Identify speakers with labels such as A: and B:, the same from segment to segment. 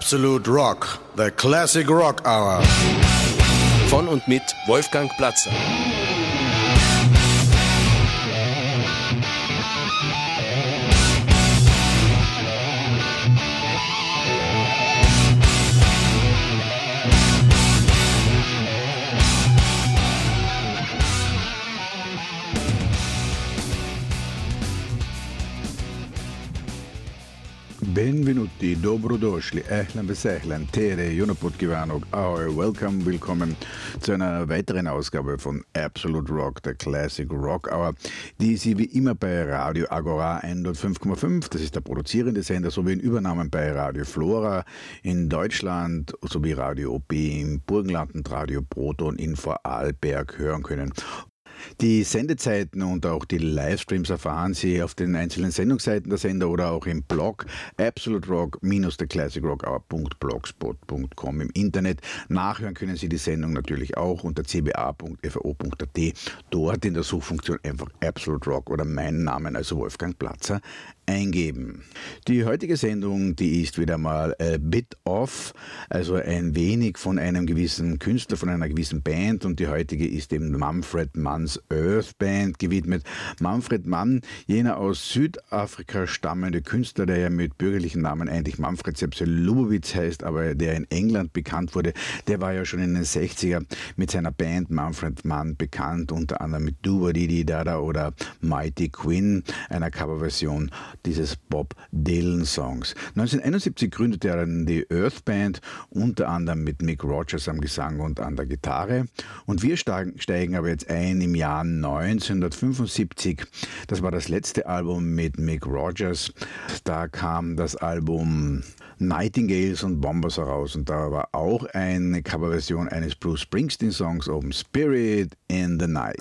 A: Absolute Rock, the Classic Rock Hour.
B: Von und mit Wolfgang Platzer.
C: Benvenuti, dobrodošli, ehlan besehlan, tere, junoput givanog, ahoy, welcome, willkommen zu einer weiteren Ausgabe von Absolute Rock, der Classic Rock Hour, die Sie wie immer bei Radio Agora 105,5, das ist der produzierende Sender, sowie in Übernahmen bei Radio Flora in Deutschland sowie Radio OB im Burgenland und Radio Proton in Vorarlberg hören können. Die Sendezeiten und auch die Livestreams erfahren Sie auf den einzelnen Sendungsseiten der Sender oder auch im Blog Absolute Rock-theclassicrock.blogspot.com im Internet. Nachhören können Sie die Sendung natürlich auch unter cba.fo.at. Dort in der Suchfunktion einfach Absolute Rock oder meinen Namen, also Wolfgang Platzer, eingeben. Die heutige Sendung, die ist wieder mal a bit off, also ein wenig von einem gewissen Künstler, von einer gewissen Band und die heutige ist dem Manfred Manns Earth Band gewidmet. Manfred Mann, jener aus Südafrika stammende Künstler, der ja mit bürgerlichen Namen eigentlich Manfred Sepse Lubowitz heißt, aber der in England bekannt wurde, der war ja schon in den 60er mit seiner Band Manfred Mann bekannt, unter anderem mit Duba Didi Dada oder Mighty Quinn, einer Coverversion dieses Bob Dylan Songs. 1971 gründete er die Earth Band, unter anderem mit Mick Rogers am Gesang und an der Gitarre. Und wir steigen aber jetzt ein im Jahr 1975. Das war das letzte Album mit Mick Rogers. Da kam das Album Nightingales und Bombers heraus und da war auch eine Coverversion eines Bruce Springsteen Songs oben Spirit in the Night.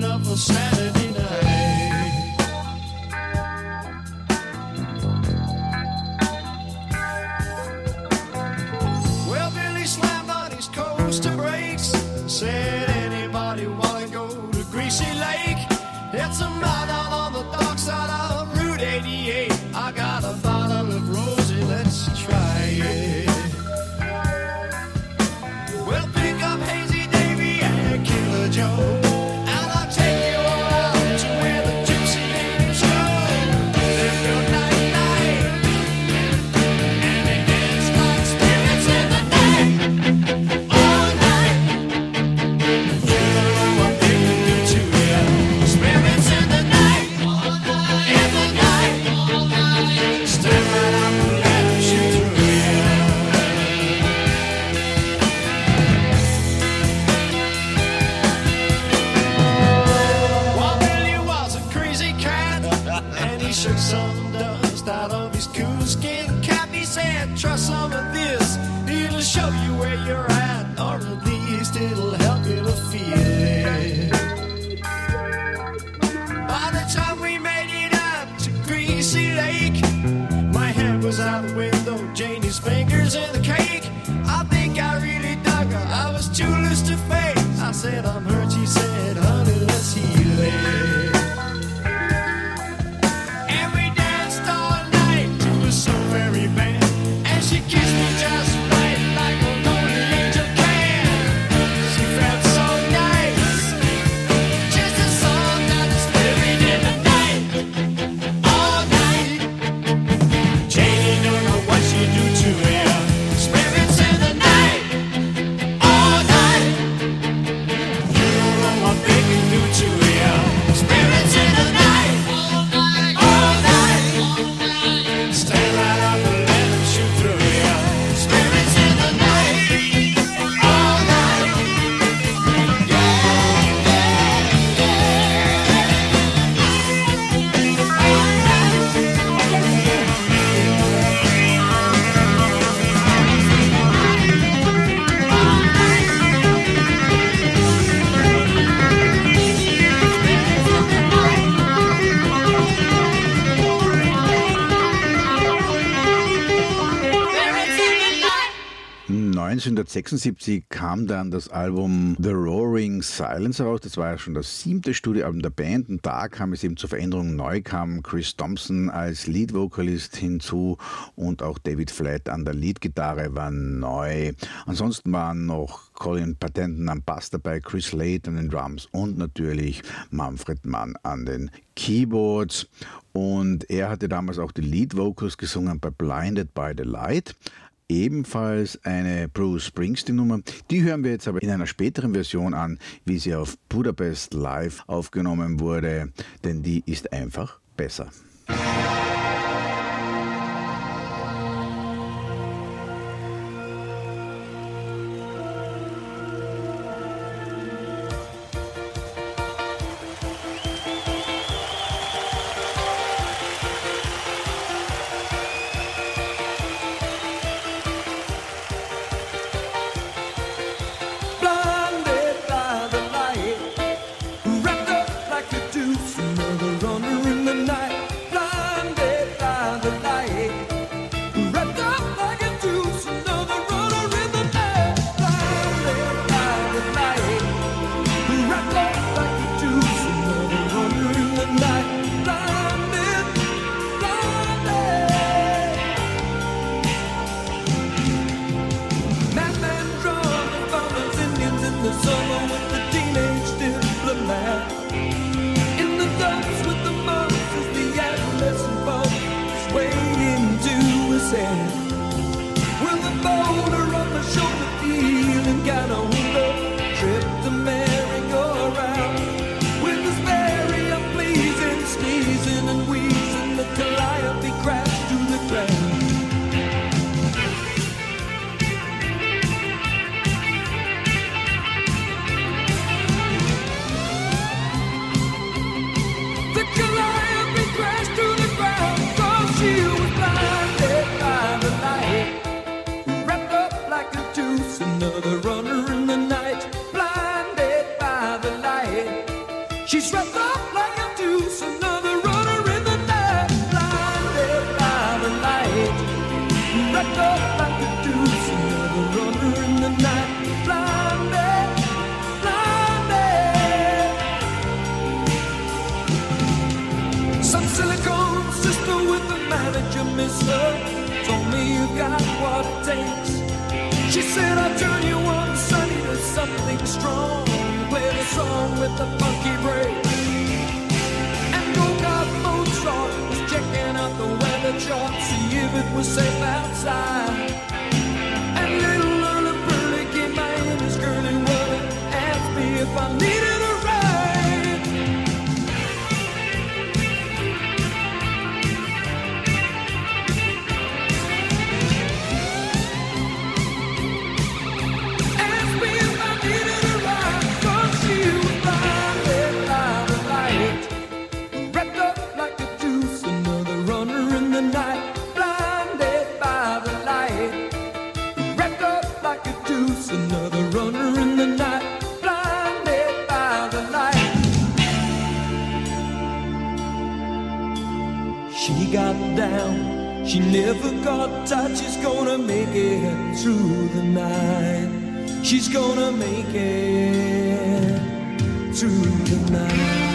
D: Up for Saturday night. Well, Billy slammed on his coaster brakes. Said,
E: 1976 kam dann das Album The Roaring Silence heraus. Das war ja schon das siebte Studioalbum der Band. Und da kam es eben zur Veränderung. Neu kam Chris Thompson als Lead-Vocalist hinzu und auch David Flatt an der Lead-Gitarre war neu. Ansonsten waren noch Colin Patenten am Bass dabei, Chris Late an den Drums und natürlich Manfred Mann an den Keyboards. Und er hatte damals auch die Lead Vocals gesungen bei Blinded by the Light, ebenfalls eine Bruce Springsteen-Nummer. Die hören wir jetzt aber in einer späteren Version an, wie sie auf Budapest Live aufgenommen wurde, denn die ist einfach besser.
F: We're safe outside. tonight.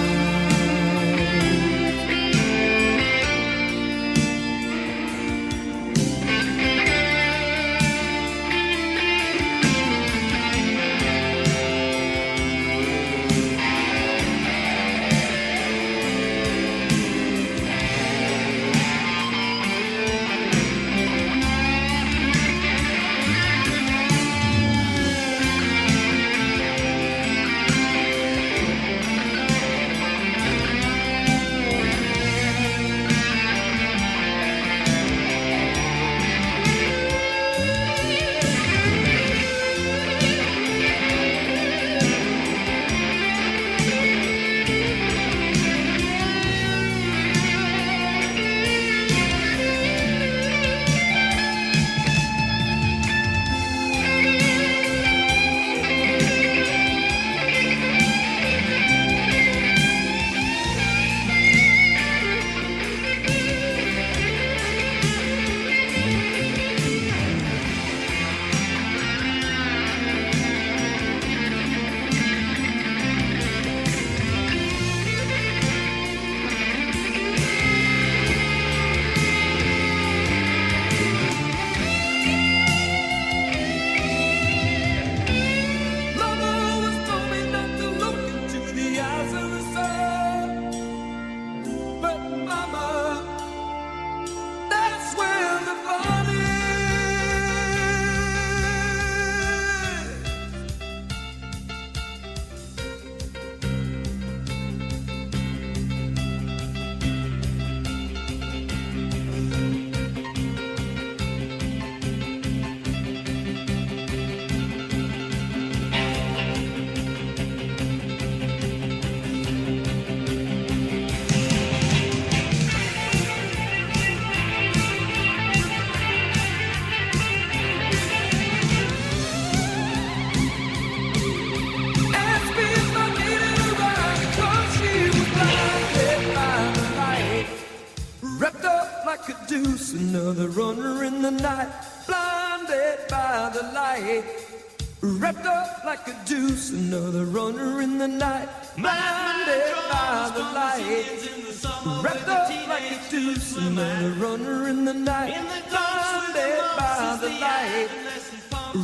F: Up like a
E: deuce, another runner in the night, blinded by the light.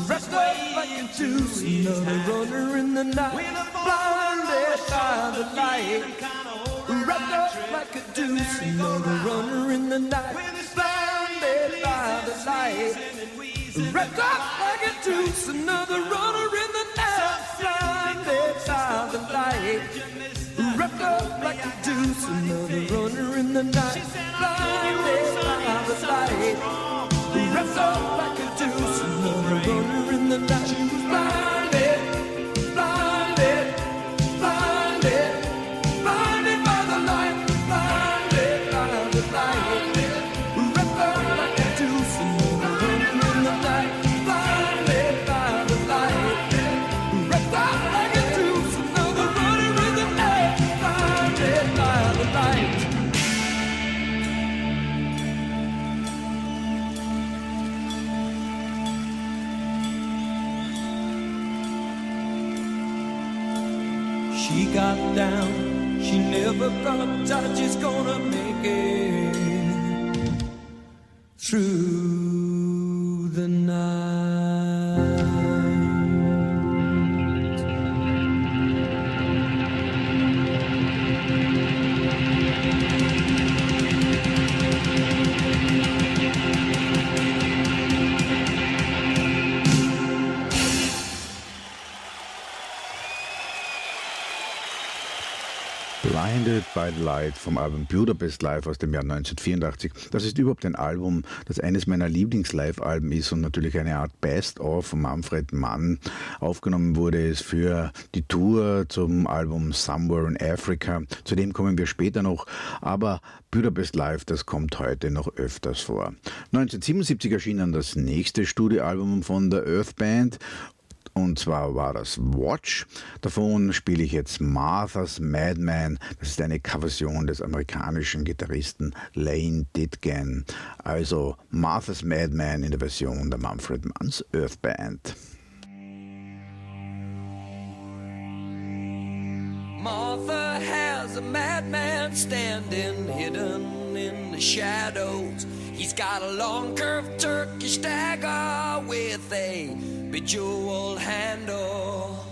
E: Wrapped up like a deuce, another runner in the night, blinded by the light. Wrapped up like a deuce, another runner in the night, blinded by the light. Wrapped up like a deuce, another runner in the night, blinded by the light. Up like a deuce, another runner in the night, blinded by the light. Wrapped up like a deuce, another runner in the night, blinded, blinded, She got down, she never thought I just gonna make it through
C: vom Album Budapest Live aus dem Jahr 1984. Das ist überhaupt ein Album, das eines meiner Lieblings-Live-Alben ist und natürlich eine Art Best-of von Manfred Mann. Aufgenommen wurde es für die Tour zum Album Somewhere in Africa. Zu dem kommen wir später noch, aber Budapest Live, das kommt heute noch öfters vor. 1977 erschien dann das nächste Studioalbum von der Earth Band und zwar war das Watch. Davon spiele ich jetzt Martha's Madman. Das ist eine Coversion des amerikanischen Gitarristen Lane Ditgen. Also Martha's Madman in der Version der Manfred Manns Earth Band.
E: Martha has a madman standing hidden in the shadows. He's got a long curved Turkish dagger with a bejeweled handle.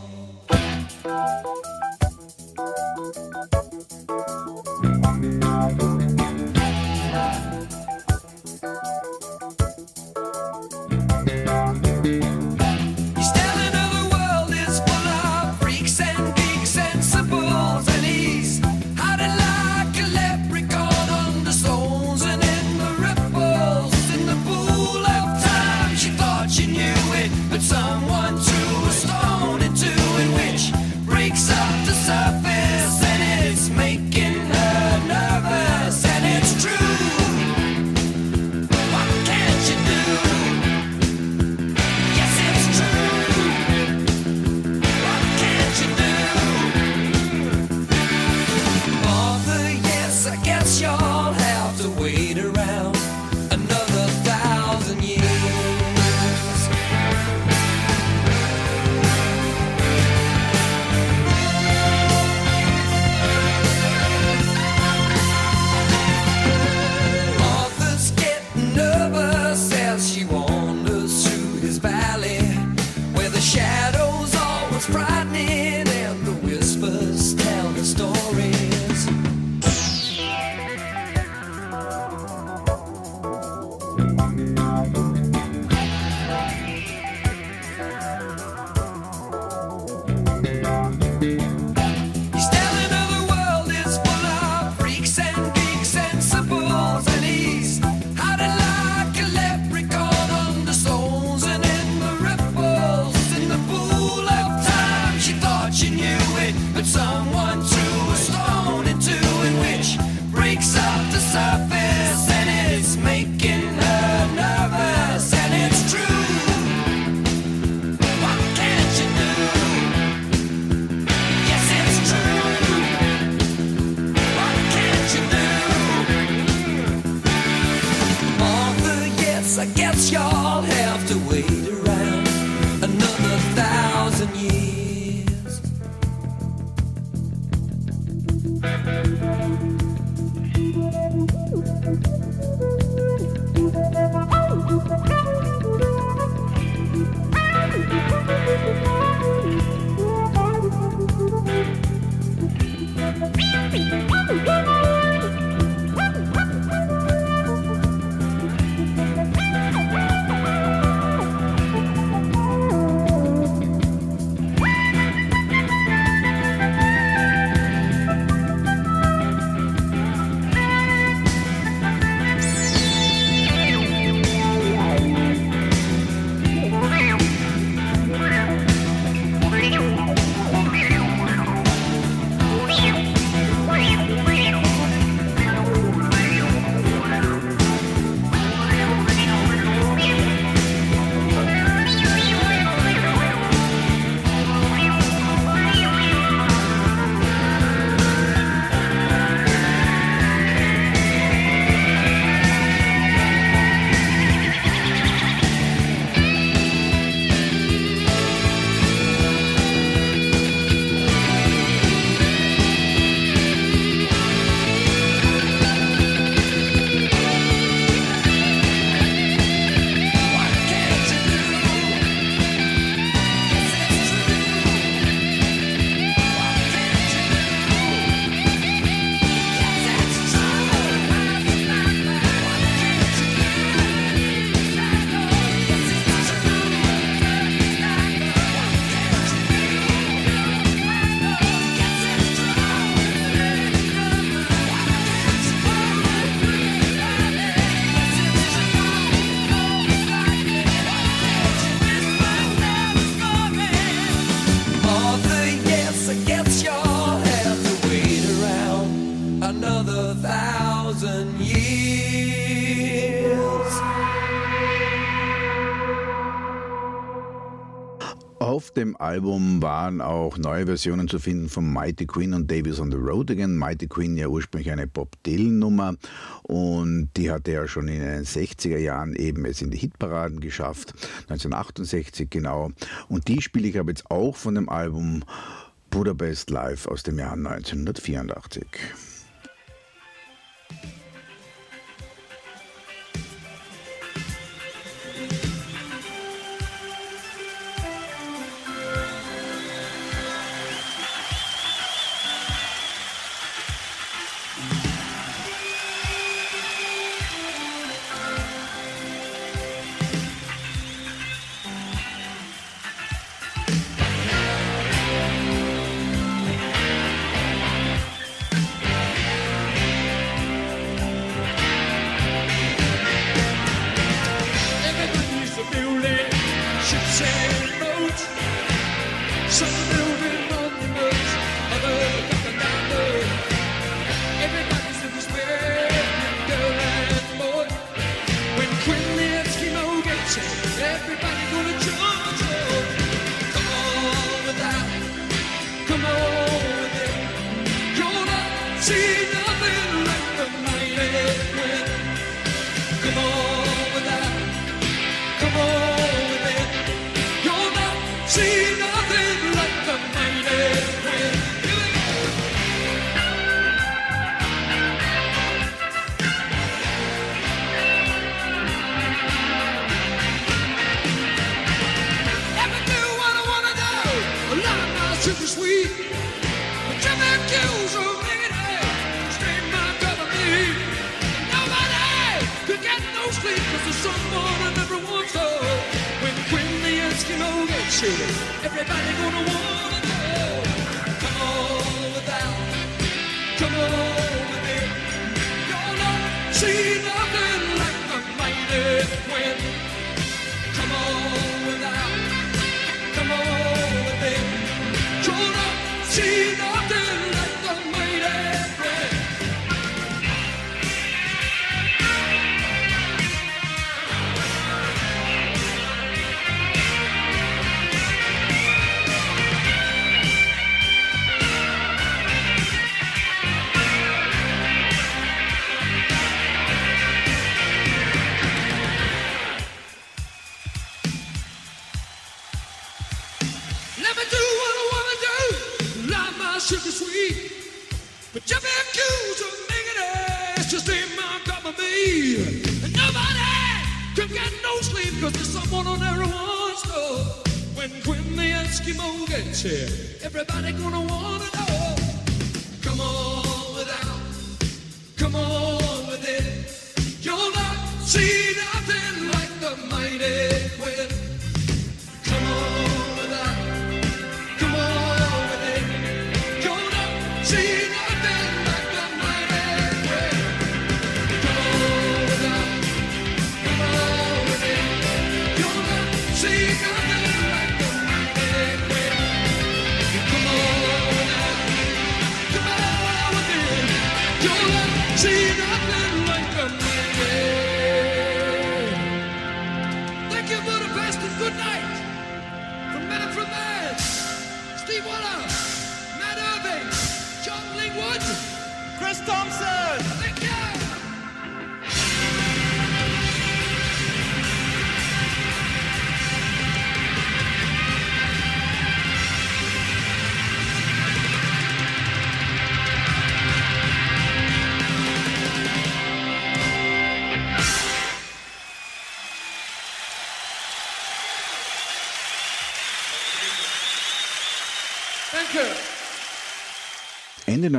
E: Dem Album waren auch neue Versionen zu finden von Mighty Queen und Davis on the Road Again. Mighty Queen ja ursprünglich eine Bob Dylan-Nummer und die hatte er schon in den 60er Jahren eben es in die Hitparaden geschafft, 1968 genau. Und die spiele ich aber jetzt auch von dem Album Budapest Live aus dem Jahr 1984.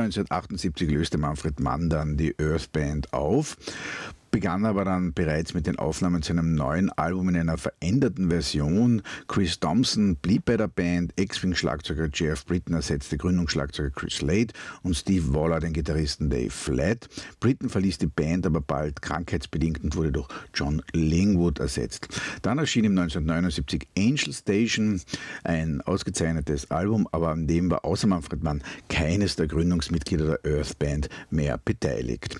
E: 1978 löste Manfred Mann dann die Earth Band auf, begann aber dann bereits mit den Aufnahmen zu einem neuen Album in einer veränderten Version. Chris Thompson blieb bei der Band, Ex-Wing-Schlagzeuger Jeff Britton ersetzte Gründungsschlagzeuger Chris Slade und Steve Waller den Gitarristen Dave Flatt. Britton verließ die Band aber bald krankheitsbedingt und wurde durch John Lingwood ersetzt. Dann erschien im 1979 Angel Station, ein ausgezeichnetes Album, aber an dem war außer Manfred Mann keines der Gründungsmitglieder der Earth Band mehr beteiligt.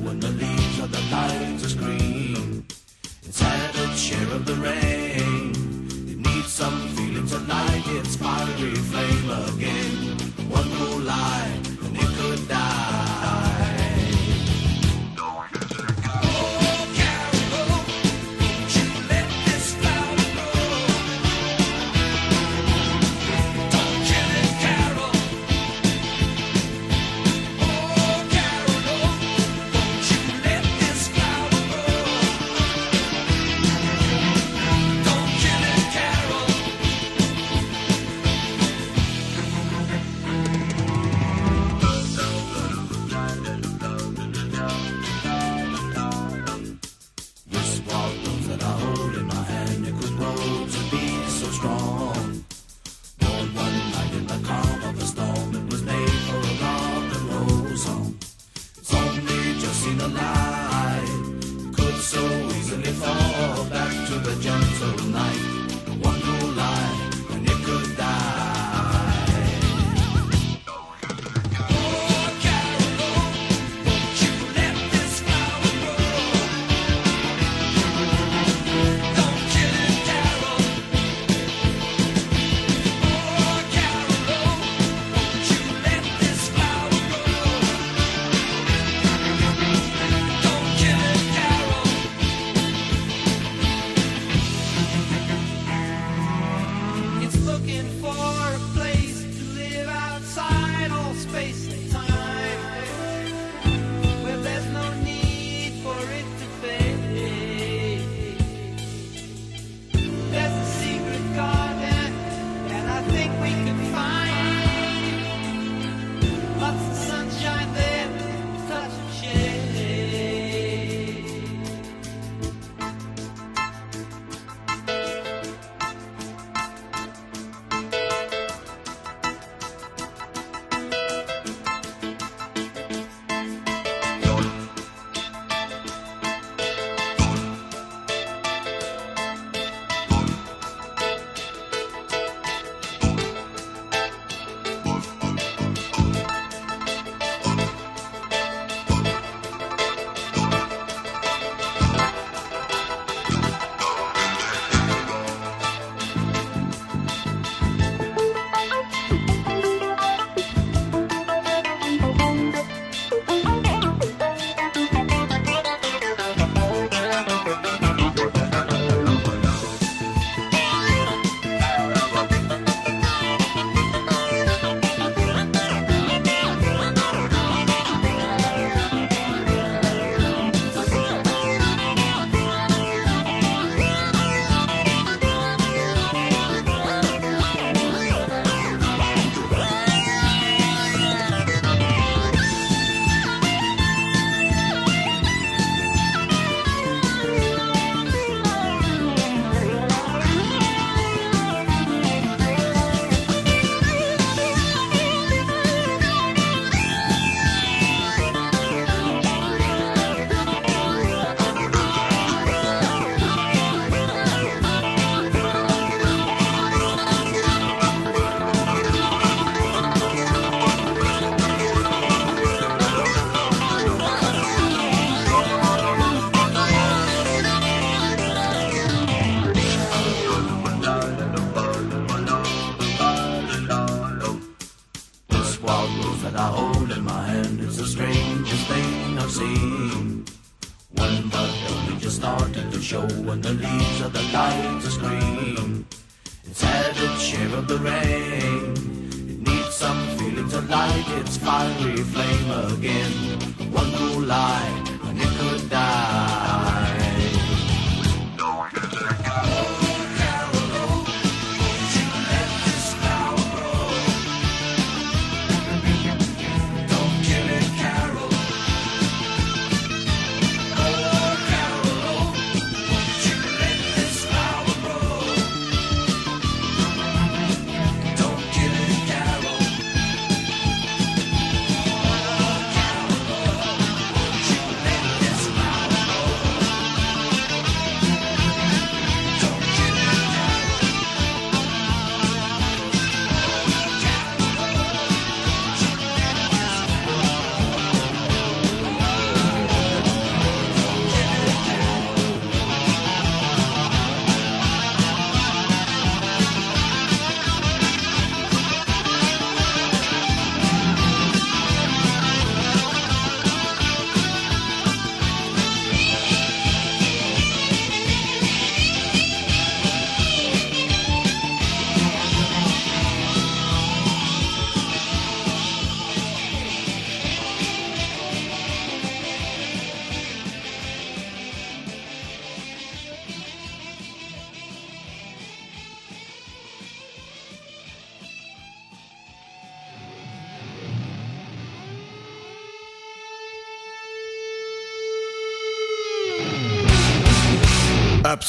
G: blue flame again.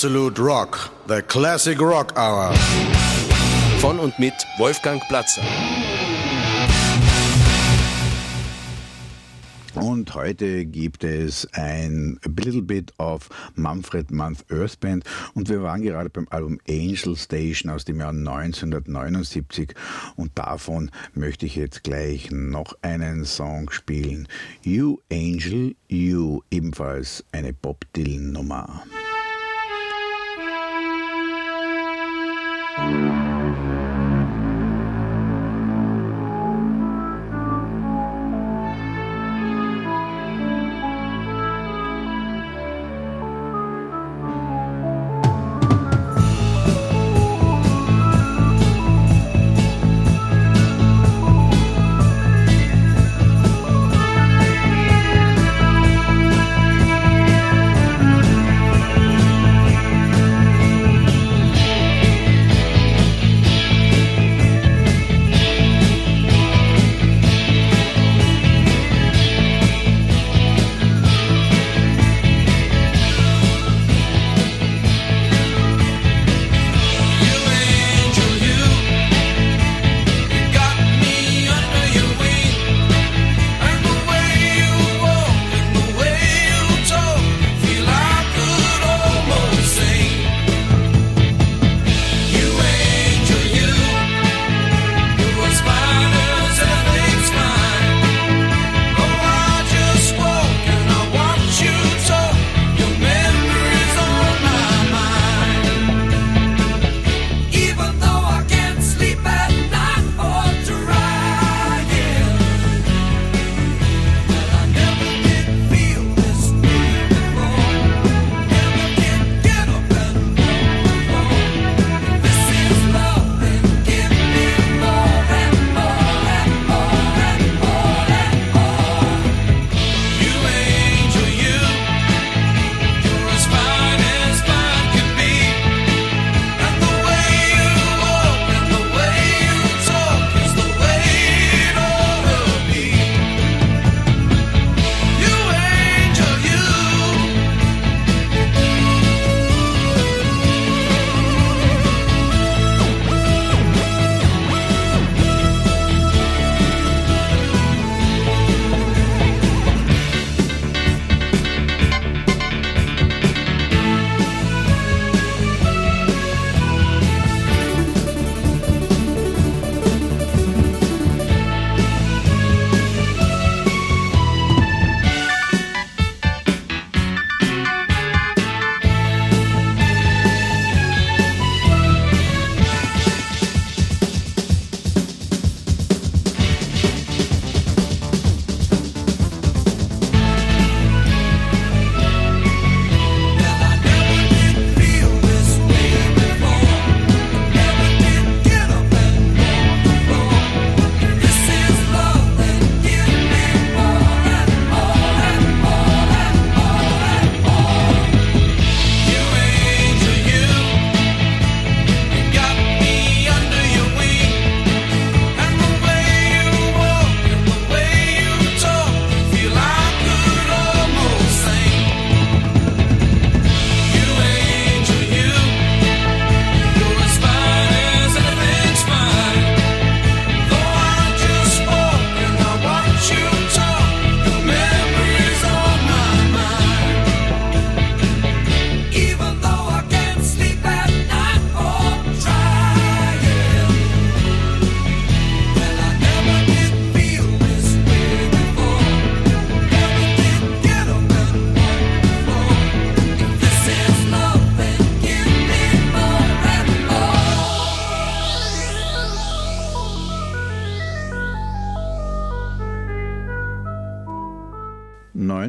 A: Absolute Rock, the classic rock hour.
B: Von und mit Wolfgang Platzer.
C: Und heute gibt es ein Little Bit of Manfred Month Earth Band und wir waren gerade beim Album Angel Station aus dem Jahr 1979 und davon möchte ich jetzt gleich noch einen Song spielen. You Angel, You, ebenfalls eine Bob Dylan Nummer.
E: Bye.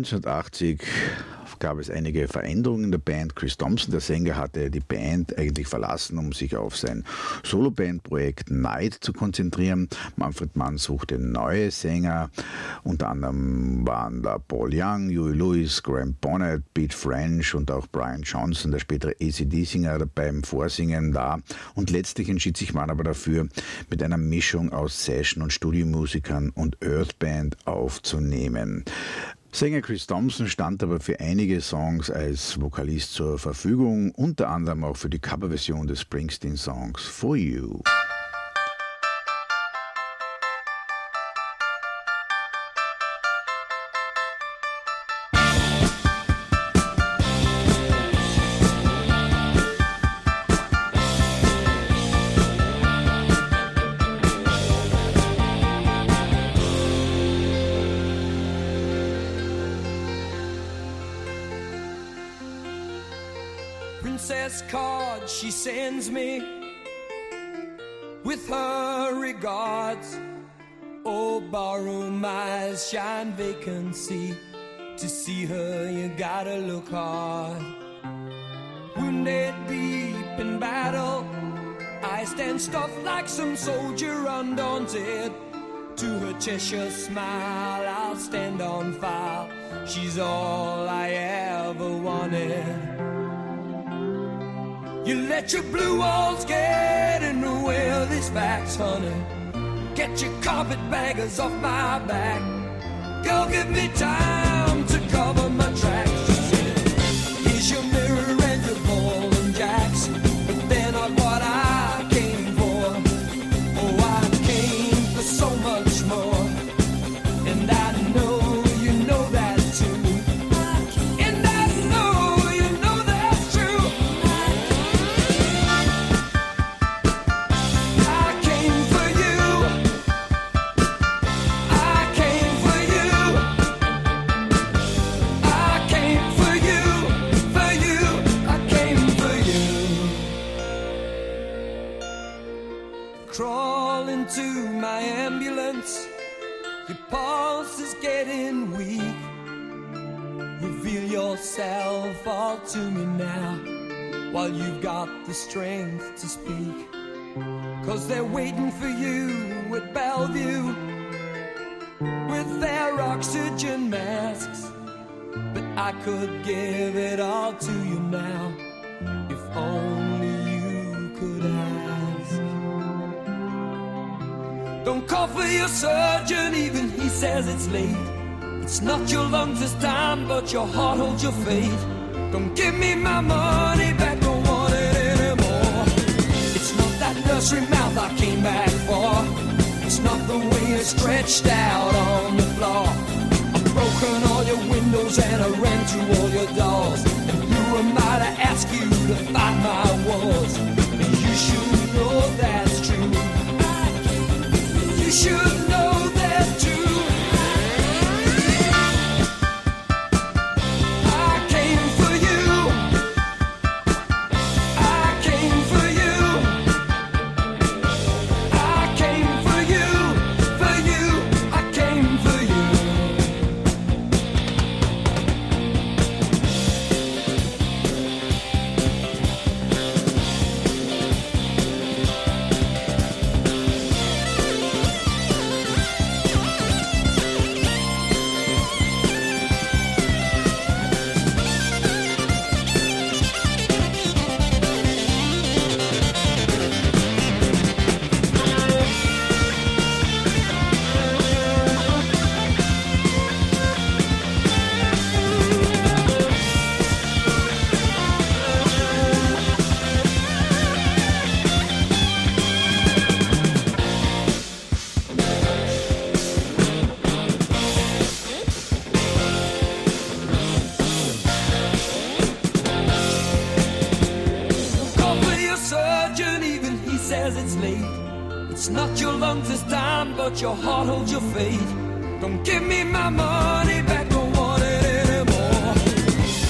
C: 1980 gab es einige Veränderungen in der Band. Chris Thompson, der Sänger, hatte die Band eigentlich verlassen, um sich auf sein Soloband-Projekt Night zu konzentrieren. Manfred Mann suchte neue Sänger. Unter anderem waren da Paul Young, Huey Lewis, Graham Bonnet, Pete French und auch Brian Johnson, der spätere ACD-Singer, beim Vorsingen da. Und letztlich entschied sich Mann aber dafür, mit einer Mischung aus Session- und Studiomusikern und Earthband aufzunehmen. Sänger Chris Thompson stand aber für einige Songs als Vokalist zur Verfügung, unter anderem auch für die Coverversion des Springsteen-Songs For You.
E: Princess card she sends me with her regards. Oh, borrow my shine vacancy. To see her, you gotta look hard. Wounded deep in battle, I stand stuffed like some soldier undaunted. To her Cheshire smile, I'll stand on file. She's all I ever wanted. You let your blue walls get in the way of these facts, honey. Get your carpetbaggers off my back. Go give me time to cover my tracks. Getting weak. Reveal yourself all to me now while you've got the strength to speak. Cause they're waiting for you at Bellevue with their oxygen masks. But I could give it all to you now if only Don't call for your surgeon, even he says it's late. It's not your lungs this time, but your heart holds your fate. Don't give me my money back, don't want it anymore. It's not that nursery mouth I came back for. It's not the way you're stretched out on the floor. I've broken all your windows and I ran through all your doors. And who am I to ask you to fight my wars? You should know. You should know that too. Says it's late. It's not your lungs this time, but your heart holds your fate. Don't give me my money back, don't want it anymore.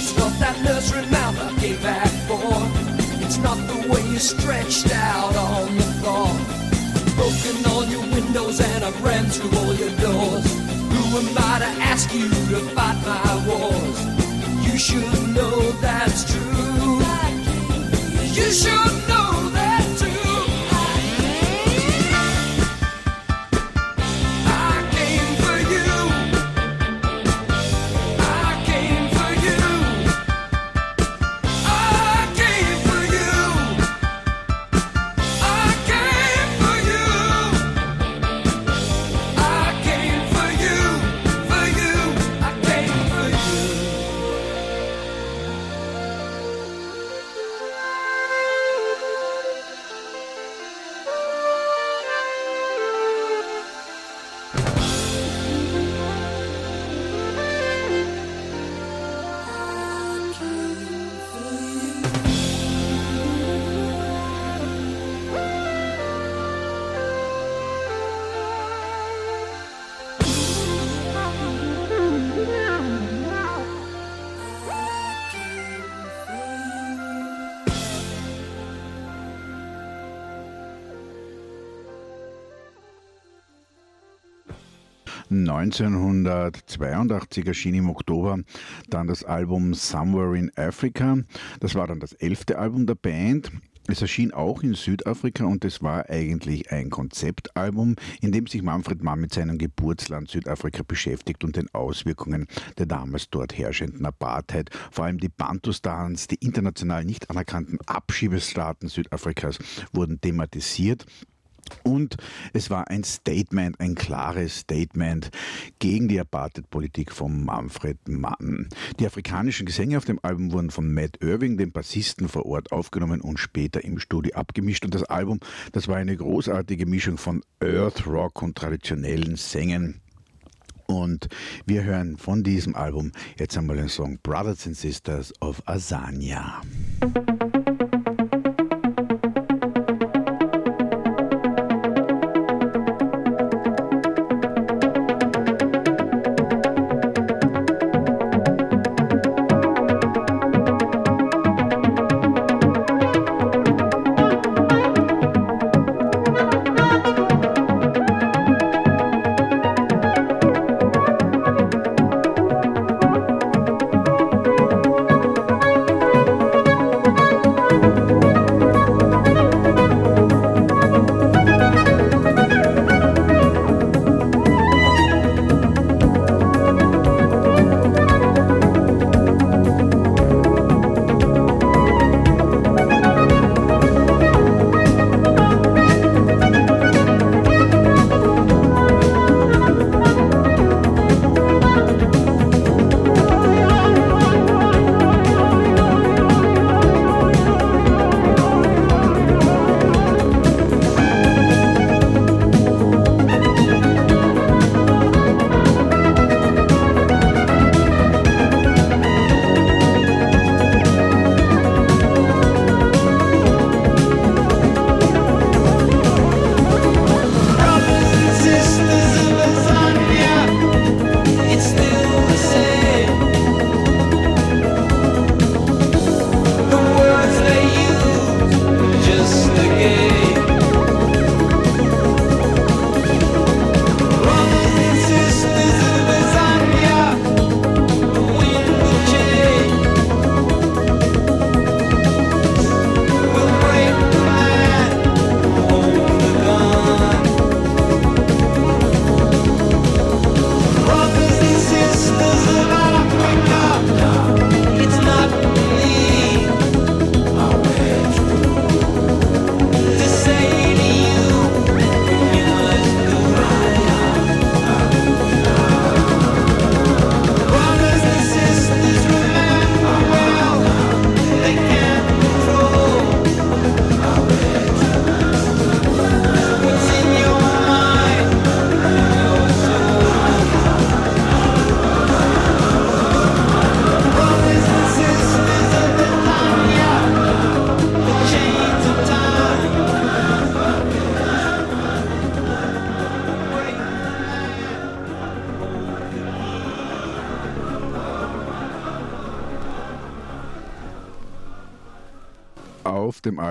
E: It's not that nursery mouth I gave back for. It's not the way you stretched out on the floor. I've broken all your windows and I've ran through all your doors. Who am I to ask you to fight my wars? You should know that's true. You should know
C: 1982 erschien im Oktober dann das Album Somewhere in Africa. Das war dann das elfte Album der Band. Es erschien auch in Südafrika und es war eigentlich ein Konzeptalbum, in dem sich Manfred Mann mit seinem Geburtsland Südafrika beschäftigt und den Auswirkungen der damals dort herrschenden Apartheid. Vor allem die Bantustans, die international nicht anerkannten Abschiebestaaten Südafrikas, wurden thematisiert. Und es war ein Statement, ein klares Statement gegen die Apartheid-Politik von Manfred Mann. Die afrikanischen Gesänge auf dem Album wurden von Matt Irving, dem Bassisten vor Ort, aufgenommen und später im Studio abgemischt. Und das Album, das war eine großartige Mischung von Earth Rock und traditionellen Sängen. Und wir hören von diesem Album jetzt einmal den Song Brothers and Sisters of Azania.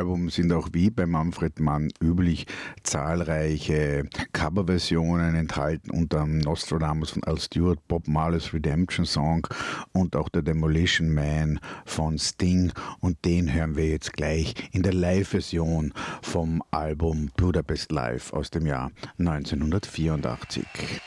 C: Album sind auch wie bei Manfred Mann üblich zahlreiche Coverversionen enthalten, unter Nostradamus von Al Stewart, Bob Marley's Redemption Song und auch der Demolition Man von Sting. Und den hören wir jetzt gleich in der Live-Version vom Album Budapest Live aus dem Jahr 1984.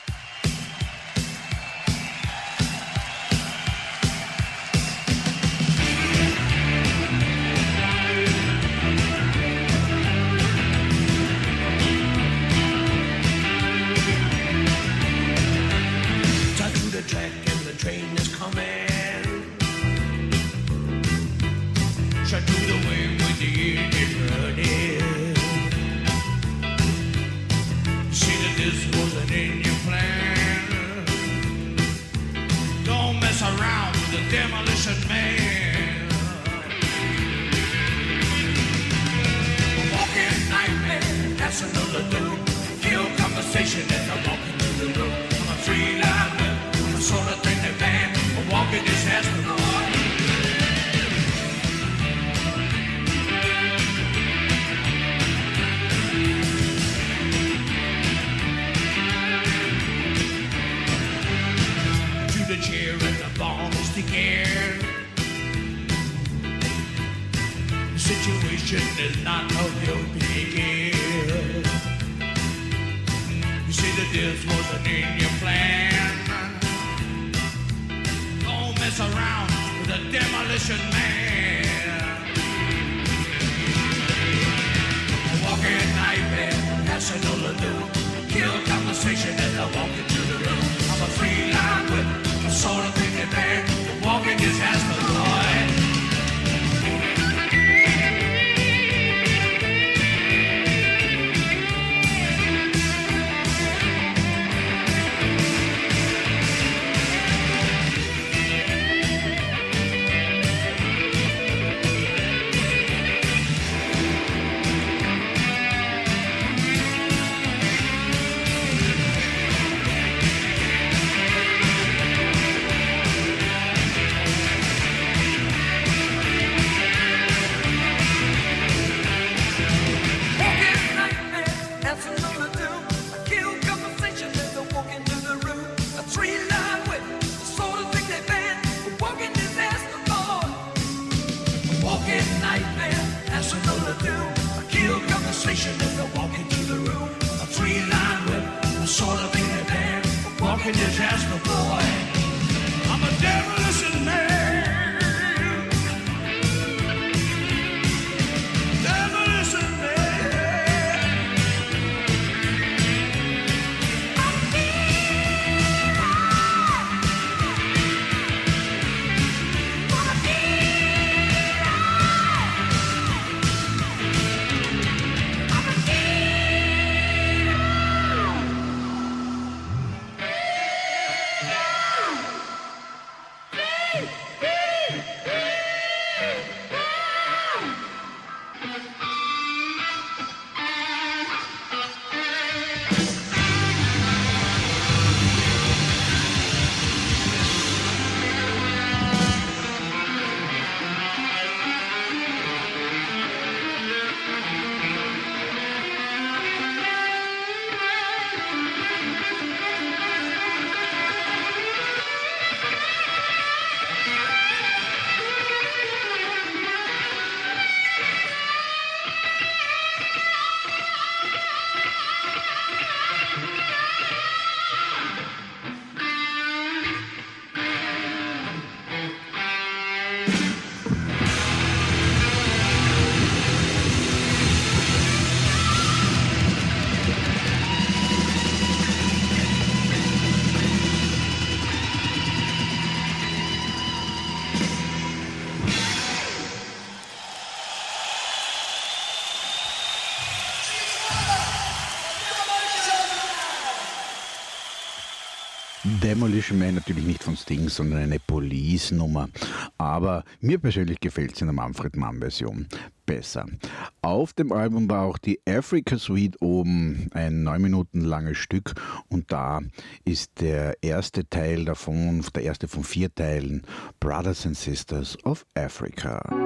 G: Motion Man,
C: natürlich nicht von Sting, sondern eine Police-Nummer. Aber mir persönlich gefällt es in der Manfred Mann-Version besser. Auf dem Album war auch die Africa Suite oben, ein neun Minuten langes Stück und da ist der erste Teil davon, der erste von vier Teilen, Brothers and Sisters of Africa.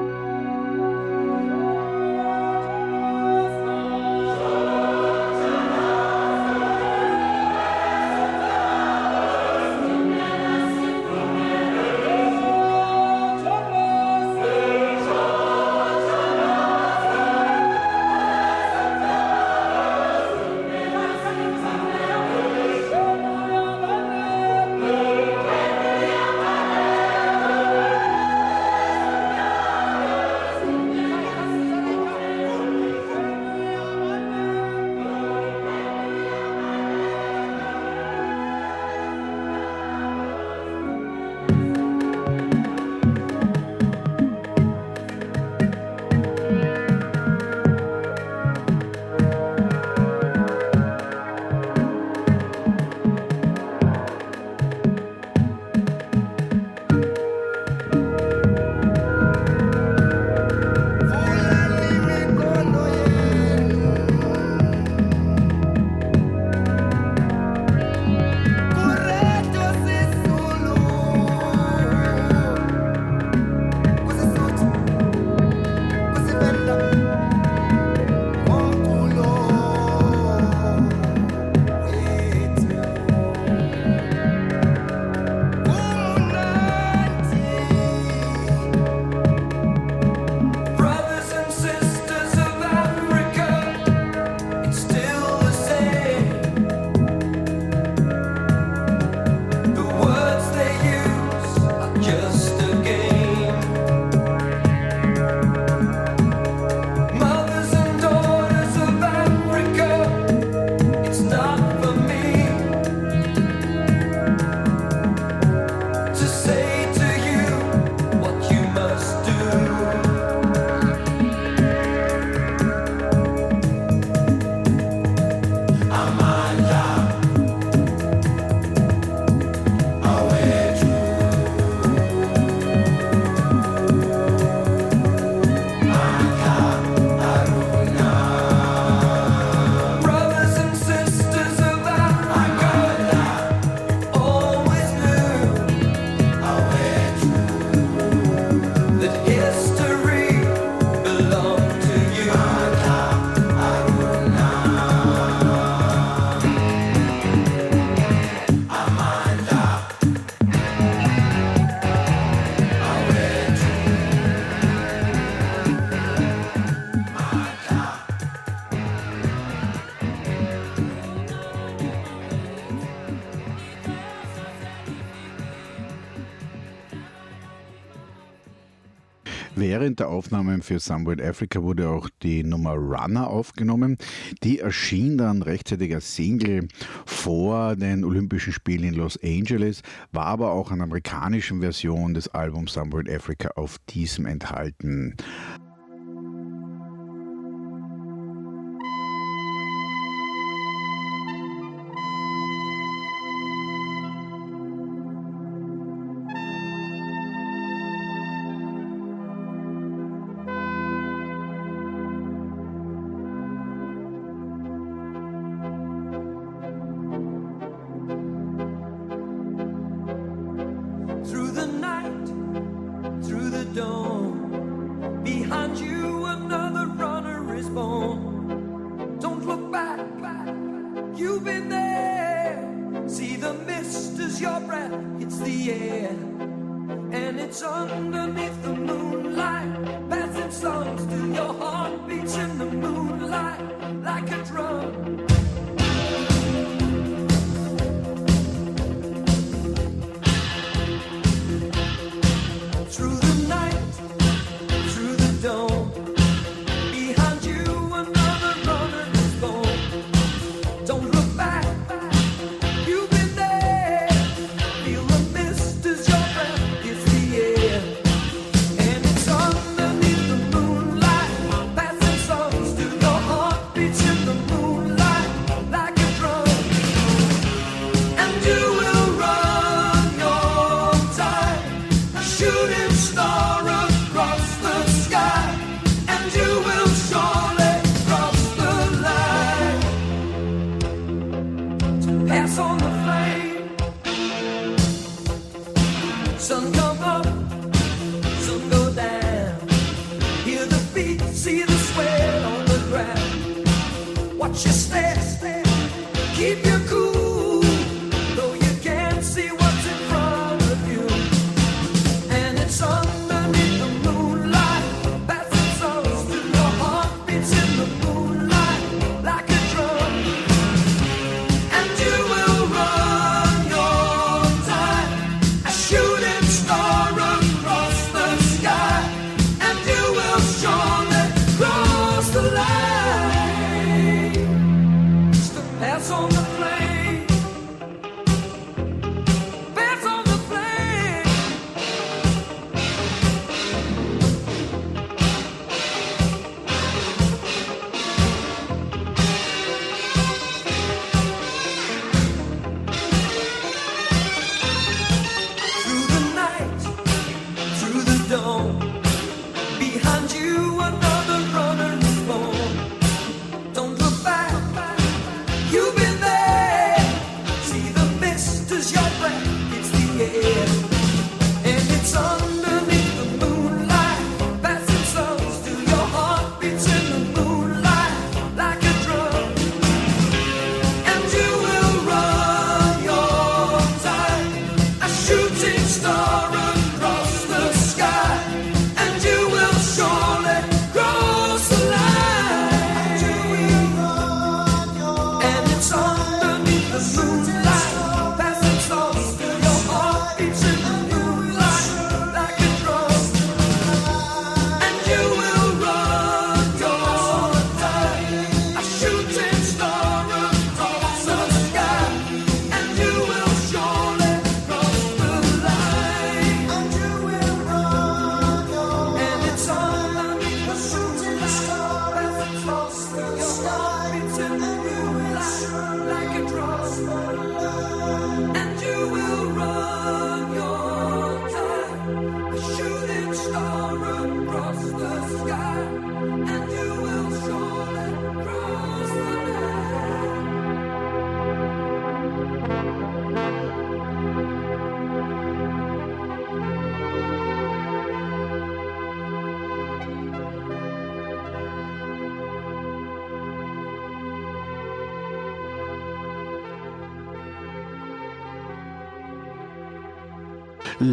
E: Während der Aufnahmen für Somewhere Africa wurde auch die Nummer Runner aufgenommen. Die erschien dann rechtzeitig als Single vor den Olympischen Spielen in Los Angeles, war aber auch an amerikanischen Version des Albums Somewhere Africa auf diesem enthalten.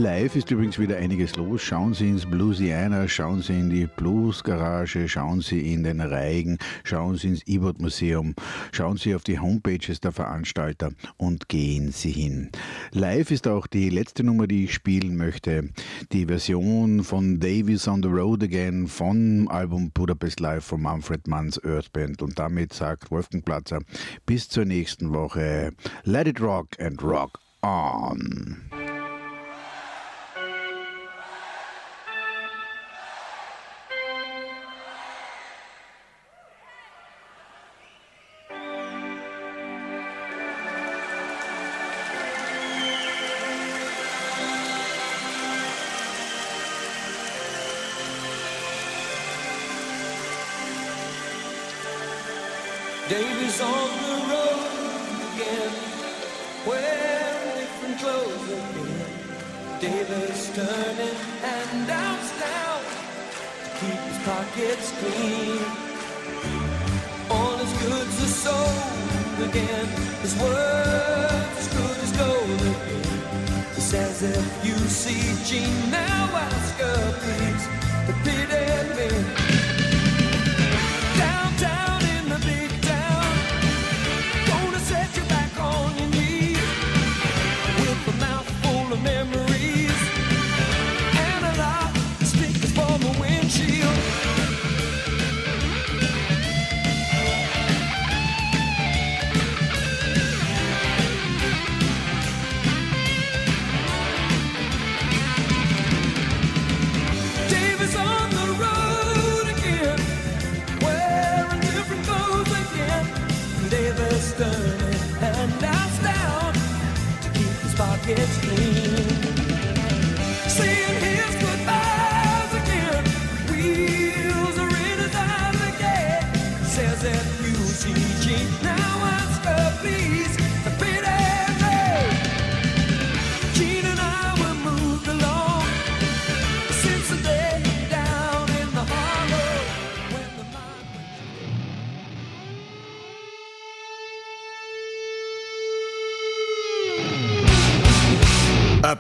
C: Live ist übrigens wieder einiges los. Schauen Sie ins Bluesiana, schauen Sie in die Blues Garage, schauen Sie in den Reigen, schauen Sie ins E-Board Museum, schauen Sie auf die Homepages der Veranstalter und gehen Sie hin. Live ist auch die letzte Nummer, die ich spielen möchte. Die Version von Davies on the Road Again vom Album Budapest Live von Manfred Manns Earth Band. Und damit sagt Wolfgang Platzer bis zur nächsten Woche. Let it rock and rock on.
E: Davy's on the road again, wearing different clothes again. Davy's turning handouts down to keep his pockets clean. All his goods are sold again, his words as good as gold again. He says if you see Jean now, ask her please to pity me.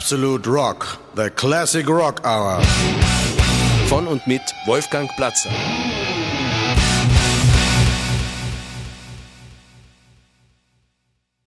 A: Absolute Rock, the classic rock hour.
B: Von und mit Wolfgang Platzer.